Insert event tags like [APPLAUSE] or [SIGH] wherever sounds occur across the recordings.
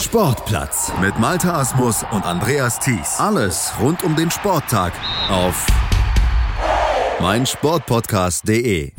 Sportplatz mit Malta Asmus und Andreas Thies. Alles rund um den Sporttag auf meinsportpodcast.de.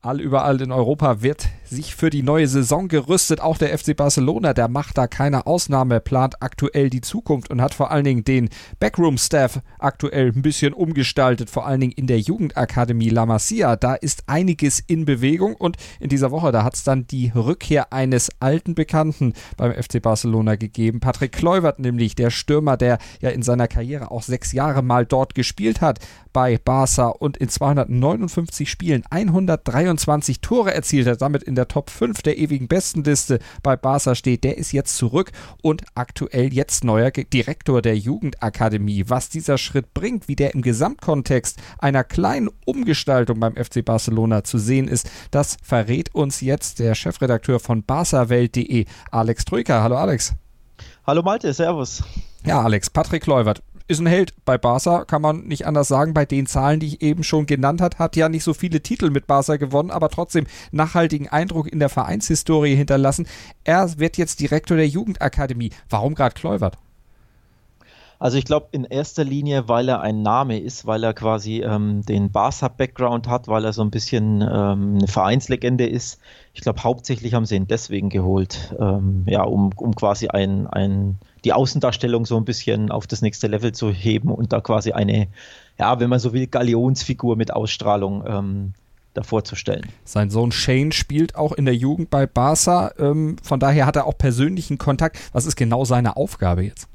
All überall in Europa wird sich für die neue Saison gerüstet. Auch der FC Barcelona, der macht da keine Ausnahme, plant aktuell die Zukunft und hat vor allen Dingen den Backroom-Staff aktuell ein bisschen umgestaltet, vor allen Dingen in der Jugendakademie La Masia. Da ist einiges in Bewegung und in dieser Woche, da hat es dann die Rückkehr eines alten Bekannten beim FC Barcelona gegeben. Patrick Kluivert nämlich, der Stürmer, der ja in seiner Karriere auch sechs Jahre mal dort gespielt hat bei Barca und in 259 Spielen 123 Tore erzielt hat, damit in der Top 5 der ewigen Bestenliste bei Barca steht, der ist jetzt zurück und aktuell jetzt neuer Direktor der Jugendakademie. Was dieser Schritt bringt, wie der im Gesamtkontext einer kleinen Umgestaltung beim FC Barcelona zu sehen ist, das verrät uns jetzt der Chefredakteur von barcawelt.de, Alex Troika. Hallo Alex. Hallo Malte, Servus. Ja, Alex, Patrick Leuwert, ist ein Held bei Barca, kann man nicht anders sagen. Bei den Zahlen, die ich eben schon genannt habe, hat ja nicht so viele Titel mit Barca gewonnen, aber trotzdem nachhaltigen Eindruck in der Vereinshistorie hinterlassen. Er wird jetzt Direktor der Jugendakademie. Warum gerade Kluivert? Also ich glaube in erster Linie, weil er ein Name ist, weil er quasi ähm, den Barca-Background hat, weil er so ein bisschen ähm, eine Vereinslegende ist. Ich glaube hauptsächlich haben sie ihn deswegen geholt, ähm, ja, um, um quasi ein, ein, die Außendarstellung so ein bisschen auf das nächste Level zu heben und da quasi eine, ja, wenn man so will, Galionsfigur mit Ausstrahlung ähm, davor zu stellen. Sein Sohn Shane spielt auch in der Jugend bei Barca, ähm, von daher hat er auch persönlichen Kontakt. Was ist genau seine Aufgabe jetzt?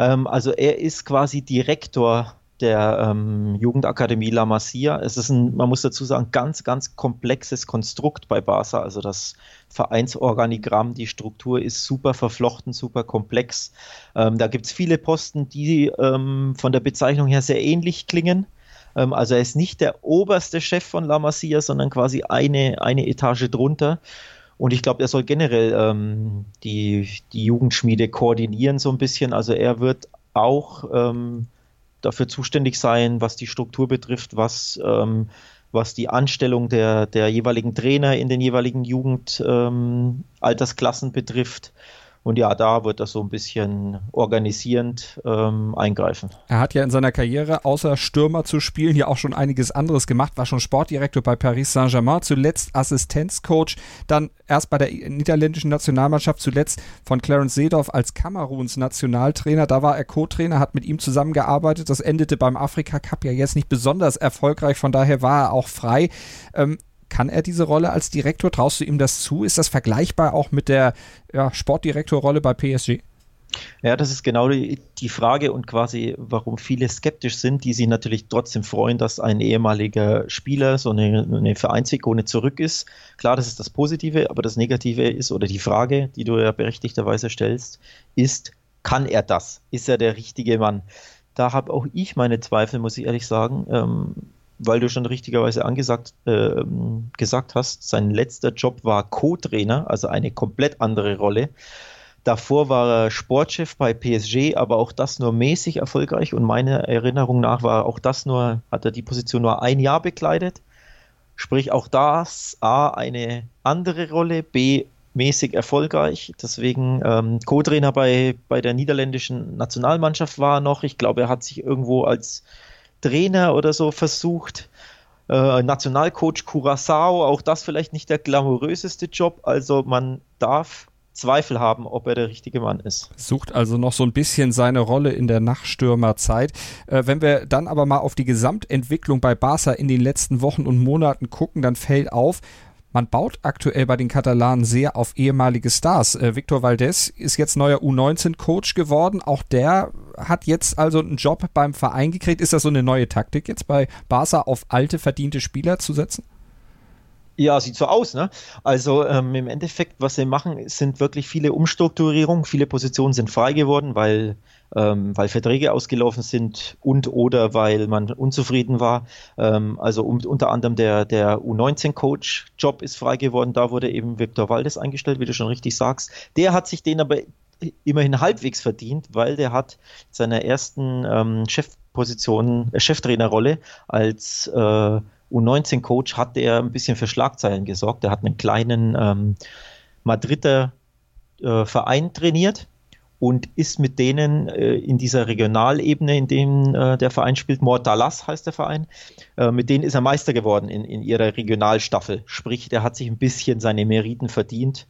Ähm, also er ist quasi Direktor der ähm, Jugendakademie La Masia. Es ist ein, man muss dazu sagen, ganz, ganz komplexes Konstrukt bei Barca. Also das Vereinsorganigramm, die Struktur ist super verflochten, super komplex. Ähm, da gibt es viele Posten, die ähm, von der Bezeichnung her sehr ähnlich klingen. Ähm, also er ist nicht der oberste Chef von La Masia, sondern quasi eine, eine Etage drunter. Und ich glaube, er soll generell ähm, die, die Jugendschmiede koordinieren so ein bisschen. Also er wird auch ähm, dafür zuständig sein, was die Struktur betrifft, was, ähm, was die Anstellung der, der jeweiligen Trainer in den jeweiligen Jugendaltersklassen betrifft. Und ja, da wird das so ein bisschen organisierend ähm, eingreifen. Er hat ja in seiner Karriere, außer Stürmer zu spielen, ja auch schon einiges anderes gemacht, war schon Sportdirektor bei Paris Saint-Germain, zuletzt Assistenzcoach, dann erst bei der niederländischen Nationalmannschaft, zuletzt von Clarence Seedorf als Kameruns Nationaltrainer. Da war er Co-Trainer, hat mit ihm zusammengearbeitet. Das endete beim Afrika Cup ja jetzt nicht besonders erfolgreich, von daher war er auch frei. Ähm, kann er diese Rolle als Direktor? Traust du ihm das zu? Ist das vergleichbar auch mit der ja, Sportdirektorrolle bei PSG? Ja, das ist genau die, die, Frage und quasi, warum viele skeptisch sind, die sich natürlich trotzdem freuen, dass ein ehemaliger Spieler, so eine, eine Vereinsikone zurück ist. Klar, das ist das Positive, aber das Negative ist, oder die Frage, die du ja berechtigterweise stellst, ist, kann er das? Ist er der richtige Mann? Da habe auch ich meine Zweifel, muss ich ehrlich sagen. Ähm, weil du schon richtigerweise angesagt äh, gesagt hast, sein letzter Job war Co-Trainer, also eine komplett andere Rolle. Davor war er Sportchef bei PSG, aber auch das nur mäßig erfolgreich und meiner Erinnerung nach war auch das nur, hat er die Position nur ein Jahr bekleidet. Sprich, auch das A, eine andere Rolle, B, mäßig erfolgreich. Deswegen ähm, Co-Trainer bei, bei der niederländischen Nationalmannschaft war er noch. Ich glaube, er hat sich irgendwo als Trainer oder so versucht. Äh, Nationalcoach Curacao, auch das vielleicht nicht der glamouröseste Job. Also man darf Zweifel haben, ob er der richtige Mann ist. Sucht also noch so ein bisschen seine Rolle in der Nachstürmerzeit. Äh, wenn wir dann aber mal auf die Gesamtentwicklung bei Barca in den letzten Wochen und Monaten gucken, dann fällt auf, man baut aktuell bei den Katalanen sehr auf ehemalige Stars. Äh, Victor Valdez ist jetzt neuer U19-Coach geworden. Auch der hat jetzt also einen Job beim Verein gekriegt. Ist das so eine neue Taktik jetzt bei Barca auf alte, verdiente Spieler zu setzen? Ja, sieht so aus. Ne? Also ähm, im Endeffekt, was sie machen, sind wirklich viele Umstrukturierungen. Viele Positionen sind frei geworden, weil, ähm, weil Verträge ausgelaufen sind und oder weil man unzufrieden war. Ähm, also um, unter anderem der, der U19-Coach-Job ist frei geworden. Da wurde eben Viktor Waldes eingestellt, wie du schon richtig sagst. Der hat sich den aber immerhin halbwegs verdient, weil der hat seiner ersten ähm, Chefposition, äh, Cheftrainerrolle als äh, U19-Coach hat der ein bisschen für Schlagzeilen gesorgt. Er hat einen kleinen ähm, Madrider äh, Verein trainiert und ist mit denen äh, in dieser Regionalebene, in dem äh, der Verein spielt, Mortalas heißt der Verein, äh, mit denen ist er Meister geworden in, in ihrer Regionalstaffel. Sprich, der hat sich ein bisschen seine Meriten verdient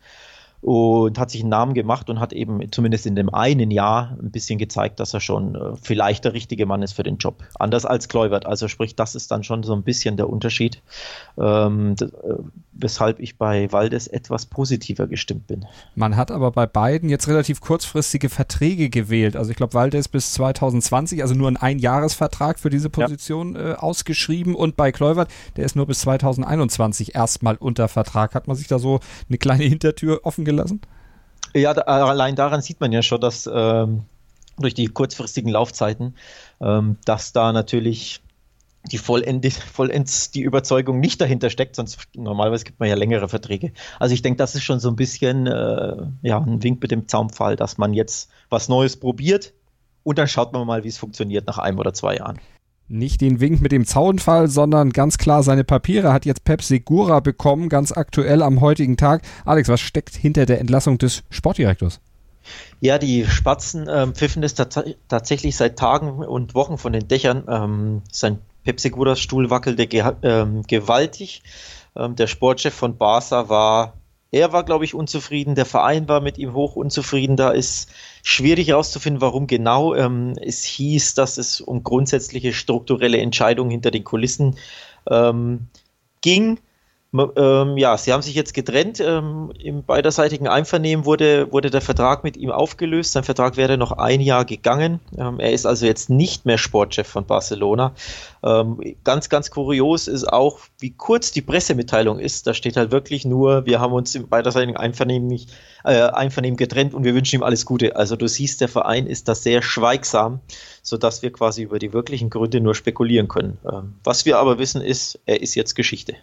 und hat sich einen Namen gemacht und hat eben zumindest in dem einen Jahr ein bisschen gezeigt, dass er schon äh, vielleicht der richtige Mann ist für den Job. Anders als Kleubert. Also sprich, das ist dann schon so ein bisschen der Unterschied, ähm, äh, weshalb ich bei Waldes etwas positiver gestimmt bin. Man hat aber bei beiden jetzt relativ kurzfristige Verträge gewählt. Also ich glaube, Waldes bis 2020, also nur ein Einjahresvertrag für diese Position ja. äh, ausgeschrieben und bei Kleubert, der ist nur bis 2021 erstmal unter Vertrag. Hat man sich da so eine kleine Hintertür offen gelassen? Ja, da, allein daran sieht man ja schon, dass ähm, durch die kurzfristigen Laufzeiten, ähm, dass da natürlich die vollend, vollends die Überzeugung nicht dahinter steckt, sonst normalerweise gibt man ja längere Verträge. Also ich denke, das ist schon so ein bisschen äh, ja, ein Wink mit dem Zaunpfahl, dass man jetzt was Neues probiert und dann schaut man mal, wie es funktioniert nach einem oder zwei Jahren nicht den Wink mit dem Zaunfall, sondern ganz klar seine Papiere hat jetzt Pep Segura bekommen, ganz aktuell am heutigen Tag. Alex, was steckt hinter der Entlassung des Sportdirektors? Ja, die Spatzen ähm, pfiffen es tats tatsächlich seit Tagen und Wochen von den Dächern. Ähm, sein Pep Seguras Stuhl wackelte ge ähm, gewaltig. Ähm, der Sportchef von Barca war er war, glaube ich, unzufrieden, der Verein war mit ihm hoch unzufrieden. Da ist schwierig herauszufinden, warum genau. Ähm, es hieß, dass es um grundsätzliche strukturelle Entscheidungen hinter den Kulissen ähm, ging. Ähm, ja, sie haben sich jetzt getrennt. Ähm, Im beiderseitigen Einvernehmen wurde, wurde der Vertrag mit ihm aufgelöst. Sein Vertrag wäre noch ein Jahr gegangen. Ähm, er ist also jetzt nicht mehr Sportchef von Barcelona. Ähm, ganz, ganz kurios ist auch, wie kurz die Pressemitteilung ist. Da steht halt wirklich nur, wir haben uns im beiderseitigen Einvernehmen, äh, Einvernehmen getrennt und wir wünschen ihm alles Gute. Also du siehst, der Verein ist da sehr schweigsam, sodass wir quasi über die wirklichen Gründe nur spekulieren können. Ähm, was wir aber wissen ist, er ist jetzt Geschichte.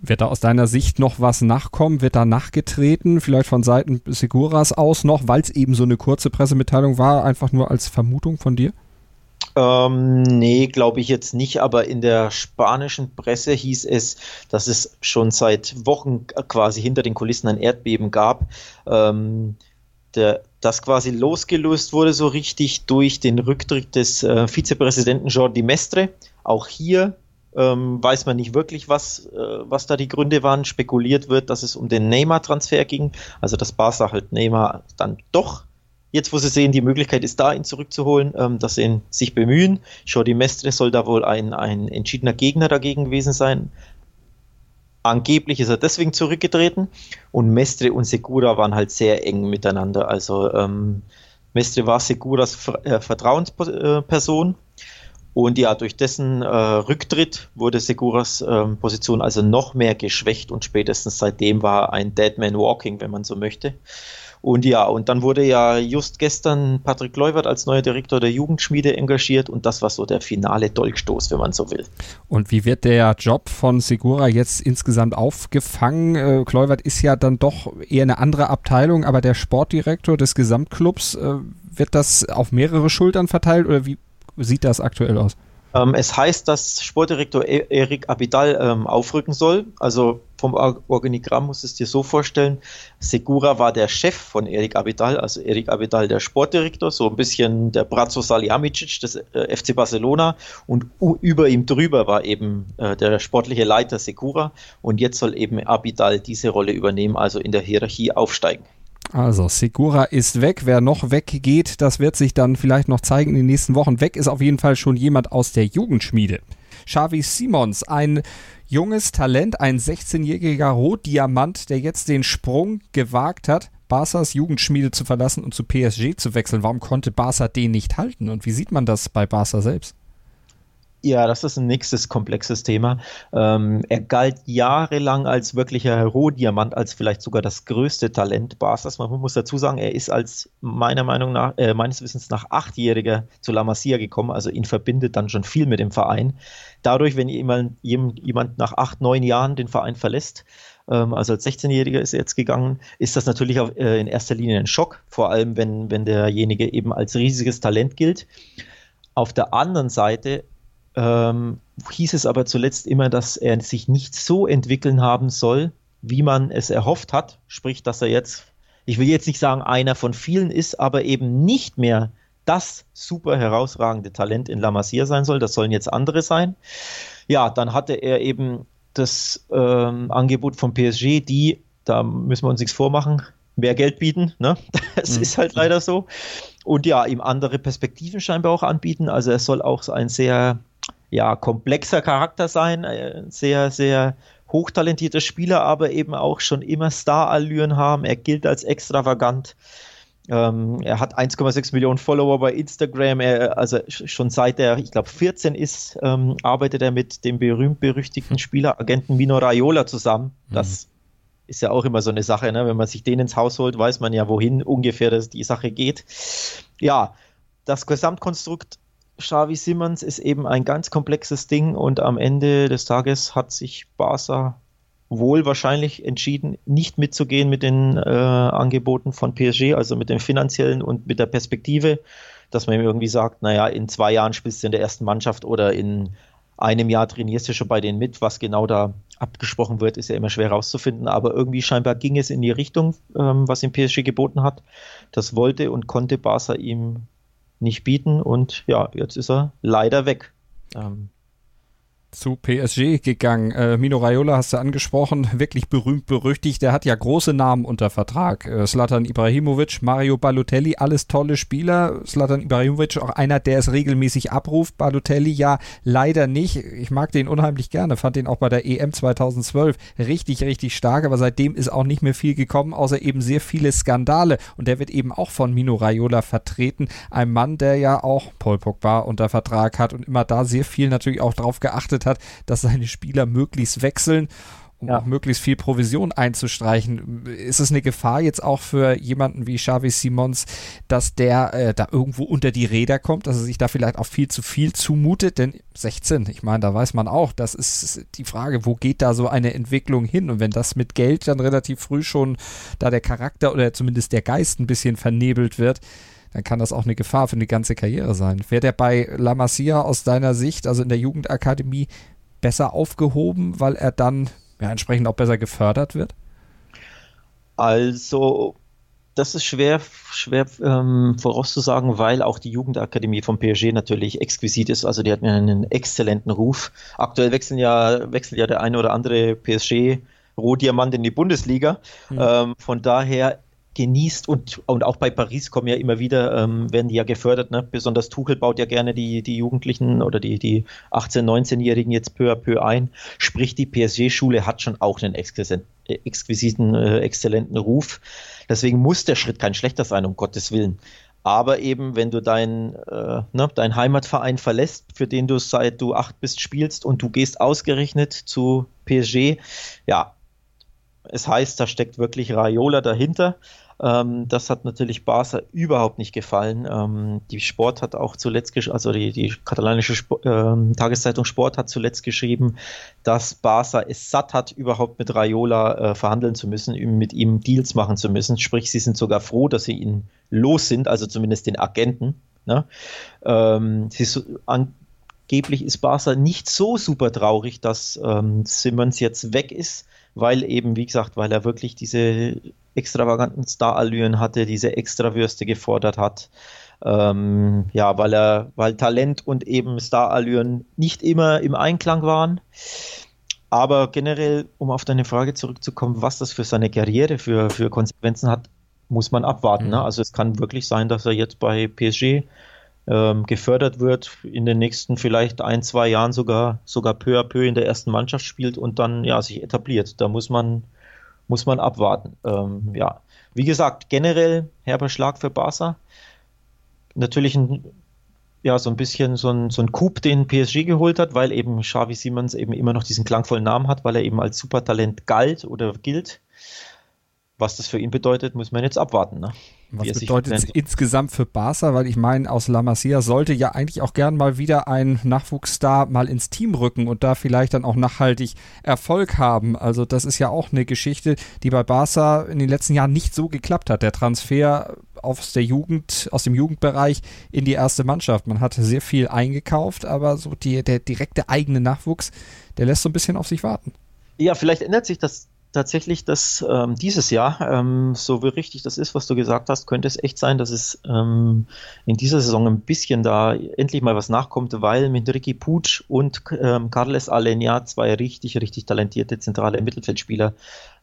Wird da aus deiner Sicht noch was nachkommen? Wird da nachgetreten? Vielleicht von Seiten Seguras aus noch, weil es eben so eine kurze Pressemitteilung war, einfach nur als Vermutung von dir? Ähm, nee, glaube ich jetzt nicht, aber in der spanischen Presse hieß es, dass es schon seit Wochen quasi hinter den Kulissen ein Erdbeben gab. Ähm, der, das quasi losgelöst wurde so richtig durch den Rücktritt des äh, Vizepräsidenten Jordi Mestre. Auch hier ähm, weiß man nicht wirklich, was, äh, was da die Gründe waren. Spekuliert wird, dass es um den Neymar-Transfer ging, also dass Barca halt Neymar dann doch jetzt, wo sie sehen, die Möglichkeit ist da, ihn zurückzuholen, ähm, dass sie sich bemühen. Jordi Mestre soll da wohl ein, ein entschiedener Gegner dagegen gewesen sein. Angeblich ist er deswegen zurückgetreten und Mestre und Segura waren halt sehr eng miteinander. Also ähm, Mestre war Seguras äh, Vertrauensperson und ja, durch dessen äh, Rücktritt wurde Seguras äh, Position also noch mehr geschwächt und spätestens seitdem war ein Dead Man Walking, wenn man so möchte. Und ja, und dann wurde ja just gestern Patrick Leuwert als neuer Direktor der Jugendschmiede engagiert und das war so der finale Dolchstoß, wenn man so will. Und wie wird der Job von Segura jetzt insgesamt aufgefangen? Äh, Kleuwert ist ja dann doch eher eine andere Abteilung, aber der Sportdirektor des Gesamtclubs, äh, wird das auf mehrere Schultern verteilt oder wie sieht das aktuell aus? Ähm, es heißt, dass Sportdirektor e Erik Abidal ähm, aufrücken soll. Also vom Organigramm musst du es dir so vorstellen. Segura war der Chef von Erik Abidal, also Erik Abidal der Sportdirektor, so ein bisschen der Brazzo Salihamidzic des äh, FC Barcelona und über ihm drüber war eben äh, der sportliche Leiter Segura und jetzt soll eben Abidal diese Rolle übernehmen, also in der Hierarchie aufsteigen. Also, Segura ist weg. Wer noch weggeht, das wird sich dann vielleicht noch zeigen in den nächsten Wochen. Weg ist auf jeden Fall schon jemand aus der Jugendschmiede. Xavi Simons, ein junges Talent, ein 16-jähriger Rotdiamant, der jetzt den Sprung gewagt hat, Barca's Jugendschmiede zu verlassen und zu PSG zu wechseln. Warum konnte Barca den nicht halten? Und wie sieht man das bei Barca selbst? Ja, das ist ein nächstes komplexes Thema. Ähm, er galt jahrelang als wirklicher Rohdiamant, als vielleicht sogar das größte Talent Barca's. Man muss dazu sagen, er ist als meiner Meinung nach, äh, meines Wissens nach Achtjähriger zu La Masia gekommen. Also ihn verbindet dann schon viel mit dem Verein. Dadurch, wenn jemand, jemand nach acht, neun Jahren den Verein verlässt, ähm, also als 16-Jähriger ist er jetzt gegangen, ist das natürlich auch, äh, in erster Linie ein Schock, vor allem wenn, wenn derjenige eben als riesiges Talent gilt. Auf der anderen Seite ähm, hieß es aber zuletzt immer, dass er sich nicht so entwickeln haben soll, wie man es erhofft hat. Sprich, dass er jetzt ich will jetzt nicht sagen, einer von vielen ist, aber eben nicht mehr das super herausragende Talent in La Masia sein soll. Das sollen jetzt andere sein. Ja, dann hatte er eben das ähm, Angebot von PSG, die, da müssen wir uns nichts vormachen, mehr Geld bieten. Ne? [LAUGHS] Das mhm. ist halt leider so. Und ja, ihm andere Perspektiven scheinbar auch anbieten. Also er soll auch ein sehr ja, komplexer Charakter sein, ein sehr, sehr hochtalentierter Spieler, aber eben auch schon immer Star-Allüren haben. Er gilt als extravagant. Ähm, er hat 1,6 Millionen Follower bei Instagram. Er, also schon seit er, ich glaube, 14 ist, ähm, arbeitet er mit dem berühmt-berüchtigten Spieleragenten Mino Raiola zusammen. Das mhm. ist ja auch immer so eine Sache. Ne? Wenn man sich den ins Haus holt, weiß man ja, wohin ungefähr das, die Sache geht. Ja, das Gesamtkonstrukt Xavi Simmons ist eben ein ganz komplexes Ding und am Ende des Tages hat sich Barca wohl wahrscheinlich entschieden, nicht mitzugehen mit den äh, Angeboten von PSG, also mit dem finanziellen und mit der Perspektive, dass man irgendwie sagt, naja, in zwei Jahren spielst du in der ersten Mannschaft oder in einem Jahr trainierst du schon bei denen mit. Was genau da abgesprochen wird, ist ja immer schwer herauszufinden, aber irgendwie scheinbar ging es in die Richtung, ähm, was ihm PSG geboten hat. Das wollte und konnte Barca ihm nicht bieten und ja, jetzt ist er leider weg. Ähm, zu PSG gegangen. Äh, Mino Raiola hast du angesprochen, wirklich berühmt berüchtigt. Der hat ja große Namen unter Vertrag. Äh, Slatan Ibrahimovic, Mario Balotelli, alles tolle Spieler. Slatan Ibrahimovic auch einer, der es regelmäßig abruft. Balotelli ja leider nicht. Ich mag den unheimlich gerne, fand den auch bei der EM 2012 richtig, richtig stark, aber seitdem ist auch nicht mehr viel gekommen, außer eben sehr viele Skandale. Und der wird eben auch von Mino Raiola vertreten. Ein Mann, der ja auch Paul Pogba unter Vertrag hat und immer da sehr viel natürlich auch drauf geachtet hat, dass seine Spieler möglichst wechseln um ja. auch möglichst viel Provision einzustreichen. Ist es eine Gefahr jetzt auch für jemanden wie Xavi Simons, dass der äh, da irgendwo unter die Räder kommt, dass er sich da vielleicht auch viel zu viel zumutet? Denn 16, ich meine, da weiß man auch, das ist die Frage, wo geht da so eine Entwicklung hin? Und wenn das mit Geld dann relativ früh schon da der Charakter oder zumindest der Geist ein bisschen vernebelt wird, dann kann das auch eine Gefahr für eine ganze Karriere sein. Wäre der bei La Masia aus deiner Sicht, also in der Jugendakademie, besser aufgehoben, weil er dann ja, entsprechend auch besser gefördert wird? Also, das ist schwer, schwer ähm, vorauszusagen, weil auch die Jugendakademie von PSG natürlich exquisit ist. Also die hat einen exzellenten Ruf. Aktuell wechseln ja, wechselt ja der eine oder andere PSG Rohdiamant in die Bundesliga. Mhm. Ähm, von daher genießt und, und auch bei Paris kommen ja immer wieder, ähm, werden die ja gefördert, ne? besonders Tuchel baut ja gerne die, die Jugendlichen oder die, die 18-, 19-Jährigen jetzt peu à peu ein, sprich die PSG-Schule hat schon auch einen exquisiten, äh, exzellenten Ruf, deswegen muss der Schritt kein schlechter sein, um Gottes Willen. Aber eben, wenn du deinen äh, ne, dein Heimatverein verlässt, für den du seit du acht bist spielst und du gehst ausgerechnet zu PSG, ja, es heißt, da steckt wirklich Raiola dahinter. Ähm, das hat natürlich Barca überhaupt nicht gefallen. Ähm, die Sport hat auch zuletzt, also die, die katalanische Sp ähm, Tageszeitung Sport hat zuletzt geschrieben, dass Barca es satt hat, überhaupt mit Raiola äh, verhandeln zu müssen, mit ihm Deals machen zu müssen. Sprich, sie sind sogar froh, dass sie ihn los sind, also zumindest den Agenten. Ne? Ähm, so, angeblich ist Barca nicht so super traurig, dass ähm, Simmons jetzt weg ist weil eben, wie gesagt, weil er wirklich diese extravaganten Star-Allüren hatte, diese Extrawürste gefordert hat. Ähm, ja, weil er, weil Talent und eben Star-Allüren nicht immer im Einklang waren. Aber generell, um auf deine Frage zurückzukommen, was das für seine Karriere für, für Konsequenzen hat, muss man abwarten. Ne? Mhm. Also es kann wirklich sein, dass er jetzt bei PSG ähm, gefördert wird, in den nächsten vielleicht ein, zwei Jahren sogar, sogar peu à peu in der ersten Mannschaft spielt und dann ja sich etabliert. Da muss man, muss man abwarten. Ähm, ja, wie gesagt, generell herber Schlag für Barca. Natürlich ein, ja, so ein bisschen so ein, so ein Coup, den PSG geholt hat, weil eben Xavi Simons eben immer noch diesen klangvollen Namen hat, weil er eben als Supertalent galt oder gilt. Was das für ihn bedeutet, muss man jetzt abwarten. Ne? Was bedeutet es insgesamt für Barca? Weil ich meine, aus La Masia sollte ja eigentlich auch gern mal wieder ein Nachwuchsstar mal ins Team rücken und da vielleicht dann auch nachhaltig Erfolg haben. Also das ist ja auch eine Geschichte, die bei Barca in den letzten Jahren nicht so geklappt hat. Der Transfer aus der Jugend, aus dem Jugendbereich in die erste Mannschaft. Man hat sehr viel eingekauft, aber so die, der direkte eigene Nachwuchs, der lässt so ein bisschen auf sich warten. Ja, vielleicht ändert sich das tatsächlich, dass ähm, dieses Jahr, ähm, so wie richtig das ist, was du gesagt hast, könnte es echt sein, dass es ähm, in dieser Saison ein bisschen da endlich mal was nachkommt, weil mit Ricky Puig und ähm, Carles Alenia zwei richtig, richtig talentierte zentrale Mittelfeldspieler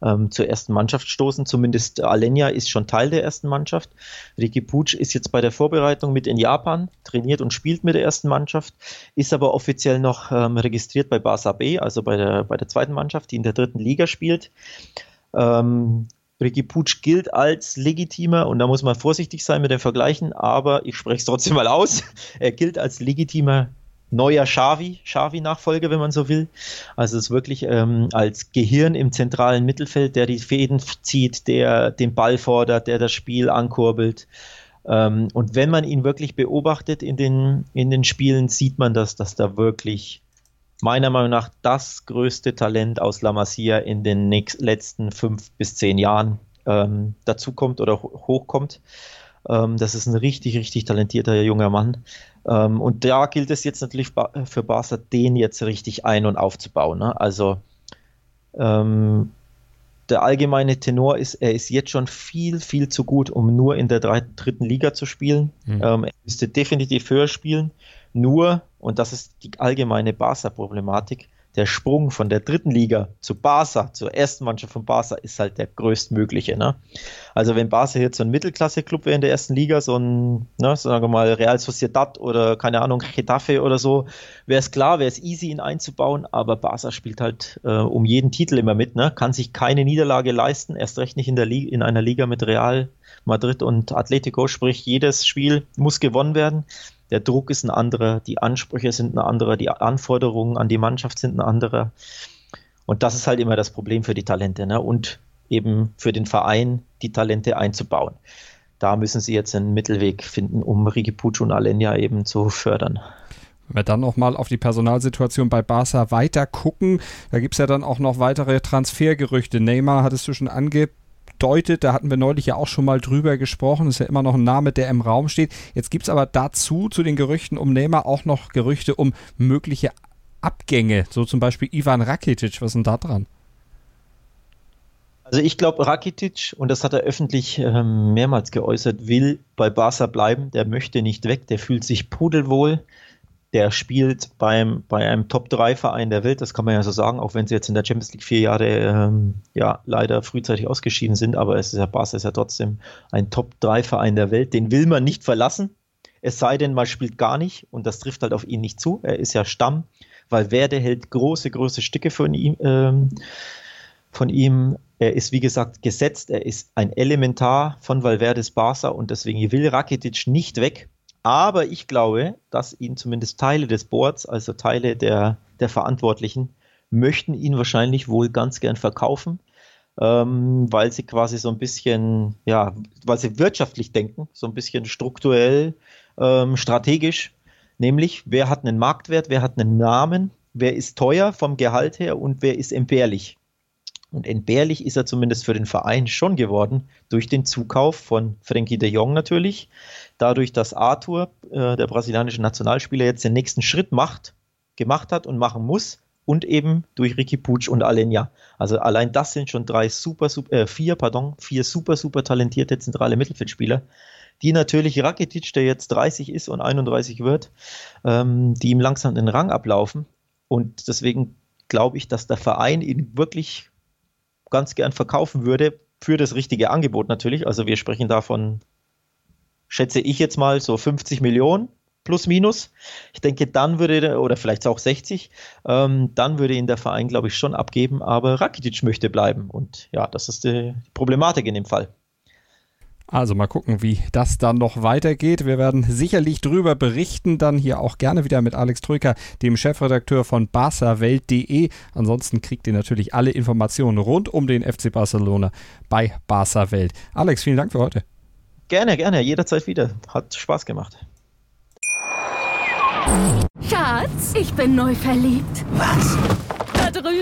ähm, zur ersten Mannschaft stoßen. Zumindest Alenia ist schon Teil der ersten Mannschaft. Ricky Puig ist jetzt bei der Vorbereitung mit in Japan, trainiert und spielt mit der ersten Mannschaft, ist aber offiziell noch ähm, registriert bei Barca B, also bei der, bei der zweiten Mannschaft, die in der dritten Liga spielt. Ähm, Ricky Puig gilt als legitimer, und da muss man vorsichtig sein mit den Vergleichen, aber ich spreche es trotzdem mal aus. [LAUGHS] Er gilt als legitimer neuer Xavi, Xavi-Nachfolger, wenn man so will. Also es ist wirklich ähm, als Gehirn im zentralen Mittelfeld, der die Fäden zieht, der den Ball fordert, der das Spiel ankurbelt. Ähm, und wenn man ihn wirklich beobachtet in den, in den Spielen, sieht man das, dass da wirklich meiner Meinung nach das größte Talent aus La Masia in den letzten fünf bis zehn Jahren ähm, dazukommt oder hochkommt. Ähm, das ist ein richtig, richtig talentierter junger Mann. Ähm, und da gilt es jetzt natürlich für Barca, den jetzt richtig ein- und aufzubauen. Ne? Also ähm, der allgemeine Tenor ist, er ist jetzt schon viel, viel zu gut, um nur in der dritten Liga zu spielen. Mhm. Ähm, er müsste definitiv höher spielen. Nur, und das ist die allgemeine Barca-Problematik, der Sprung von der dritten Liga zu Barca, zur ersten Mannschaft von Barca, ist halt der größtmögliche. Ne? Also wenn Barca jetzt so ein Mittelklasse-Club wäre in der ersten Liga, so ein, ne, sagen wir mal, Real Sociedad oder keine Ahnung, Getafe oder so, wäre es klar, wäre es easy, ihn einzubauen, aber Barca spielt halt äh, um jeden Titel immer mit, ne? kann sich keine Niederlage leisten, erst recht nicht in, der in einer Liga mit Real Madrid und Atletico, sprich jedes Spiel muss gewonnen werden der Druck ist ein anderer, die Ansprüche sind ein anderer, die Anforderungen an die Mannschaft sind ein anderer. Und das ist halt immer das Problem für die Talente ne? und eben für den Verein, die Talente einzubauen. Da müssen sie jetzt einen Mittelweg finden, um Rigi Pucci und Alenia eben zu fördern. Wenn wir dann nochmal auf die Personalsituation bei Barca weiter gucken, da gibt es ja dann auch noch weitere Transfergerüchte. Neymar hattest du schon ange deutet. Da hatten wir neulich ja auch schon mal drüber gesprochen. Das ist ja immer noch ein Name, der im Raum steht. Jetzt gibt es aber dazu, zu den Gerüchten um Neymar, auch noch Gerüchte um mögliche Abgänge. So zum Beispiel Ivan Rakitic. Was ist denn da dran? Also ich glaube, Rakitic, und das hat er öffentlich ähm, mehrmals geäußert, will bei Barca bleiben. Der möchte nicht weg, der fühlt sich pudelwohl der spielt beim, bei einem Top-3-Verein der Welt, das kann man ja so sagen, auch wenn sie jetzt in der Champions League vier Jahre ähm, ja, leider frühzeitig ausgeschieden sind, aber es ist ja Barca ist ja trotzdem ein Top-3-Verein der Welt, den will man nicht verlassen, es sei denn, man spielt gar nicht und das trifft halt auf ihn nicht zu, er ist ja Stamm, weil Werde hält große, große Stücke von ihm, ähm, von ihm. Er ist, wie gesagt, gesetzt. Er ist ein Elementar von Valverdes Barca und deswegen will Rakitic nicht weg. Aber ich glaube, dass ihn zumindest Teile des Boards, also Teile der, der Verantwortlichen, möchten ihn wahrscheinlich wohl ganz gern verkaufen, ähm, weil sie quasi so ein bisschen, ja, weil sie wirtschaftlich denken, so ein bisschen strukturell, ähm, strategisch. Nämlich, wer hat einen Marktwert, wer hat einen Namen, wer ist teuer vom Gehalt her und wer ist entbehrlich. Und entbehrlich ist er zumindest für den Verein schon geworden durch den Zukauf von Frankie de Jong natürlich. Dadurch, dass Arthur, äh, der brasilianische Nationalspieler, jetzt den nächsten Schritt macht, gemacht hat und machen muss. Und eben durch Ricky Puig und Alenia. Also allein das sind schon drei super, super äh, vier, pardon, vier super, super talentierte zentrale Mittelfeldspieler, die natürlich Rakitic, der jetzt 30 ist und 31 wird, ähm, die ihm langsam den Rang ablaufen. Und deswegen glaube ich, dass der Verein ihn wirklich ganz gern verkaufen würde, für das richtige Angebot natürlich. Also wir sprechen davon, schätze ich jetzt mal, so 50 Millionen plus minus. Ich denke, dann würde, oder vielleicht auch 60, ähm, dann würde ihn der Verein, glaube ich, schon abgeben, aber Rakitic möchte bleiben. Und ja, das ist die Problematik in dem Fall. Also mal gucken, wie das dann noch weitergeht. Wir werden sicherlich drüber berichten, dann hier auch gerne wieder mit Alex Troika, dem Chefredakteur von barcawelt.de. Ansonsten kriegt ihr natürlich alle Informationen rund um den FC Barcelona bei Barca Welt. Alex, vielen Dank für heute. Gerne, gerne, jederzeit wieder. Hat Spaß gemacht. Schatz, ich bin neu verliebt. Was?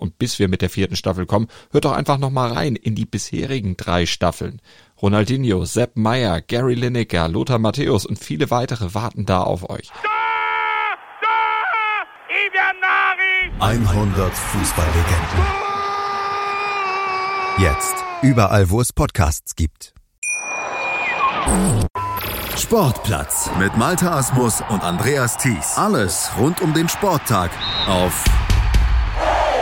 Und bis wir mit der vierten Staffel kommen, hört doch einfach noch mal rein in die bisherigen drei Staffeln. Ronaldinho, Sepp Meyer, Gary Lineker, Lothar Matthäus und viele weitere warten da auf euch. 100 Fußballlegenden. Jetzt. Überall, wo es Podcasts gibt. Sportplatz mit Malta Asmus und Andreas Thies. Alles rund um den Sporttag auf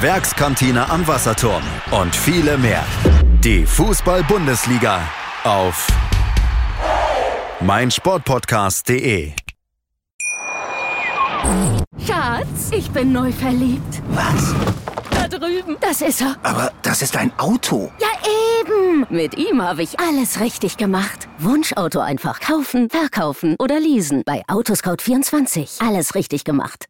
Werkskantine am Wasserturm. Und viele mehr. Die Fußball-Bundesliga auf meinsportpodcast.de. Schatz, ich bin neu verliebt. Was? Da drüben. Das ist er. Aber das ist ein Auto. Ja, eben. Mit ihm habe ich alles richtig gemacht. Wunschauto einfach kaufen, verkaufen oder leasen. Bei Autoscout24. Alles richtig gemacht.